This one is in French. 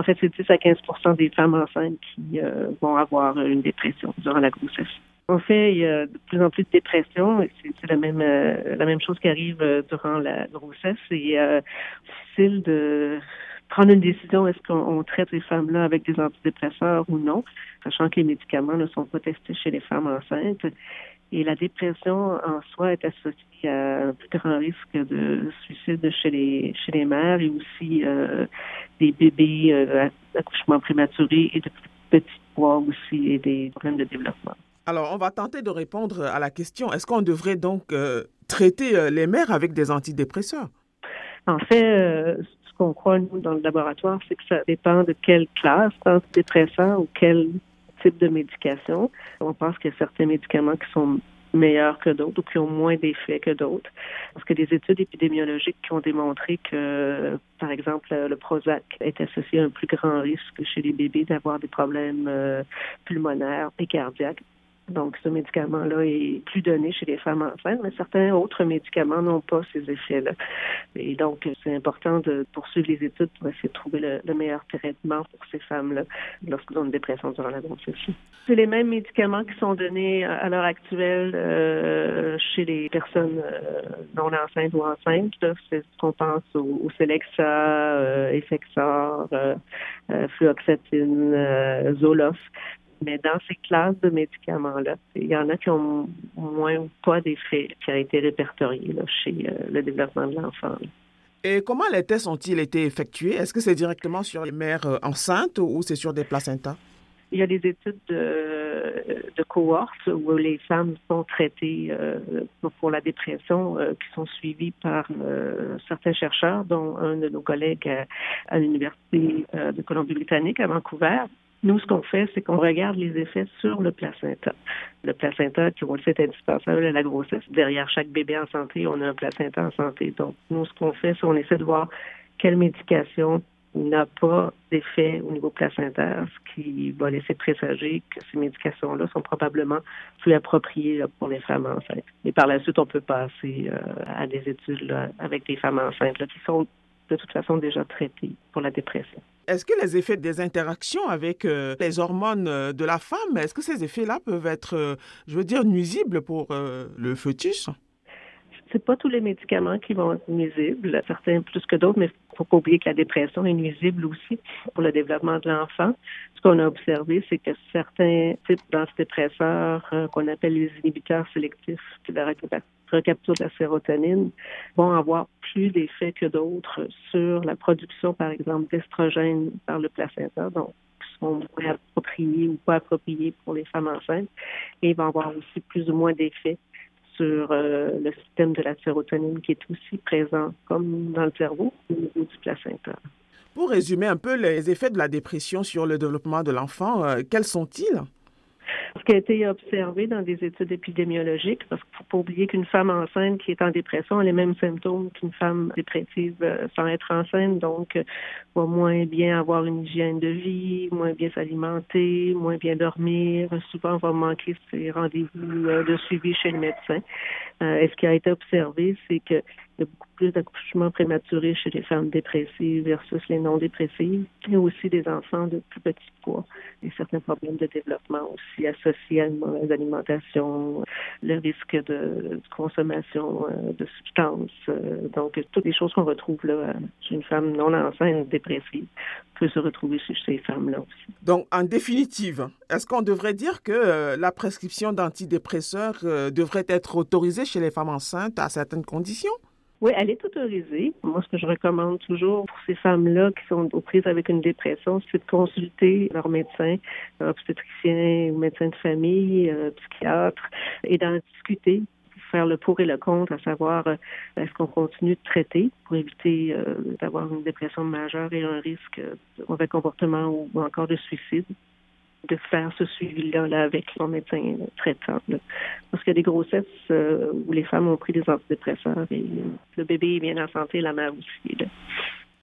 En fait, c'est 10 à 15 des femmes enceintes qui euh, vont avoir une dépression durant la grossesse. En fait, il y a de plus en plus de dépression. C'est la même euh, la même chose qui arrive euh, durant la grossesse. C'est difficile de prendre une décision, est-ce qu'on traite ces femmes-là avec des antidépresseurs ou non, sachant que les médicaments ne sont pas testés chez les femmes enceintes. Et la dépression en soi est associée à un plus grand risque de suicide chez les chez les mères et aussi euh, des bébés euh, d'accouchement prématuré et de petits poids aussi et des problèmes de développement. Alors, on va tenter de répondre à la question. Est-ce qu'on devrait donc euh, traiter euh, les mères avec des antidépresseurs? En fait, ce qu'on croit, nous, dans le laboratoire, c'est que ça dépend de quelle classe d'antidépresseurs ou quel type de médication. On pense qu'il y a certains médicaments qui sont meilleurs que d'autres ou qui ont moins d'effets que d'autres. Parce que des études épidémiologiques qui ont démontré que, par exemple, le Prozac est associé à un plus grand risque chez les bébés d'avoir des problèmes euh, pulmonaires et cardiaques. Donc, ce médicament-là est plus donné chez les femmes enceintes, mais certains autres médicaments n'ont pas ces effets-là. Et donc, c'est important de poursuivre les études pour essayer de trouver le, meilleur traitement pour ces femmes-là lorsqu'elles ont une dépression durant la grossesse. C'est les mêmes médicaments qui sont donnés à l'heure actuelle euh, chez les personnes euh, non enceintes ou enceintes. C'est ce qu'on pense au, au Celexa, euh, Effexor, euh, euh Fluoxetine, Zoloft. Mais dans ces classes de médicaments-là, il y en a qui ont moins ou pas d'effet qui a été répertorié chez euh, le développement de l'enfant. Et comment les tests ont-ils été effectués? Est-ce que c'est directement sur les mères euh, enceintes ou c'est sur des placentas? Il y a des études de, de cohortes où les femmes sont traitées euh, pour la dépression qui sont suivies par certains chercheurs, dont un de nos collègues à, à l'Université de Colombie-Britannique à Vancouver. Nous, ce qu'on fait, c'est qu'on regarde les effets sur le placenta. Le placenta, qui on le sait, est indispensable à la grossesse. Derrière chaque bébé en santé, on a un placenta en santé. Donc, nous, ce qu'on fait, c'est qu'on essaie de voir quelle médication n'a pas d'effet au niveau placentaire, ce qui va laisser présager que ces médications-là sont probablement plus appropriées pour les femmes enceintes. Et par la suite, on peut passer euh, à des études avec des femmes enceintes qui sont de toute façon déjà traitées pour la dépression. Est-ce que les effets des interactions avec euh, les hormones euh, de la femme, est-ce que ces effets-là peuvent être, euh, je veux dire, nuisibles pour le fœtus? C'est pas tous les médicaments qui vont être nuisibles, certains plus que d'autres, mais faut pas oublier que la dépression est nuisible aussi pour le développement de l'enfant. Ce qu'on a observé, c'est que certains types d'antidépresseurs qu'on appelle les inhibiteurs sélectifs de la recapture de la sérotonine vont avoir plus d'effets que d'autres sur la production, par exemple, d'estrogène par le placenta, donc qui sont moins appropriés ou pas appropriés pour les femmes enceintes, et vont avoir aussi plus ou moins d'effets sur euh, le système de la sérotonine qui est aussi présent comme dans le cerveau au niveau du placenta. Pour résumer un peu les effets de la dépression sur le développement de l'enfant, euh, quels sont-ils? Ce qui a été observé dans des études épidémiologiques, parce qu'il ne faut pas oublier qu'une femme enceinte qui est en dépression a les mêmes symptômes qu'une femme dépressive euh, sans être enceinte, donc euh, va moins bien avoir une hygiène de vie, moins bien s'alimenter, moins bien dormir, souvent va manquer ses rendez-vous euh, de suivi chez le médecin. et ce qui a été observé, c'est que y beaucoup plus d'accouchements prématurés chez les femmes dépressives versus les non dépressives, et aussi des enfants de plus petits poids et certains problèmes de développement aussi associés à une mauvaise alimentation, le risque de, consommation euh, de substances. Euh, donc, toutes les choses qu'on retrouve là chez une femme non enceinte dépressive peut se retrouver chez ces femmes-là aussi. Donc, en définitive, est-ce qu'on devrait dire que euh, la prescription d'antidépresseurs devrait être autorisée chez les femmes enceintes à certaines conditions? Oui, elle est autorisée. Moi, ce que je recommande toujours pour ces femmes-là qui sont aux prises avec une dépression, c'est de consulter leur médecin, obstétricien ou médecin de famille, euh, psychiatre, et d'en discuter faire le pour et le contre, à savoir euh, est-ce qu'on continue de traiter pour éviter euh, d'avoir une dépression majeure et un risque de mauvais comportement ou encore de suicide de faire ce suivi-là là, avec son médecin traitant. Parce qu'il y a des grossesses euh, où les femmes ont pris des antidépresseurs et le bébé est bien en santé, la mère aussi. Là.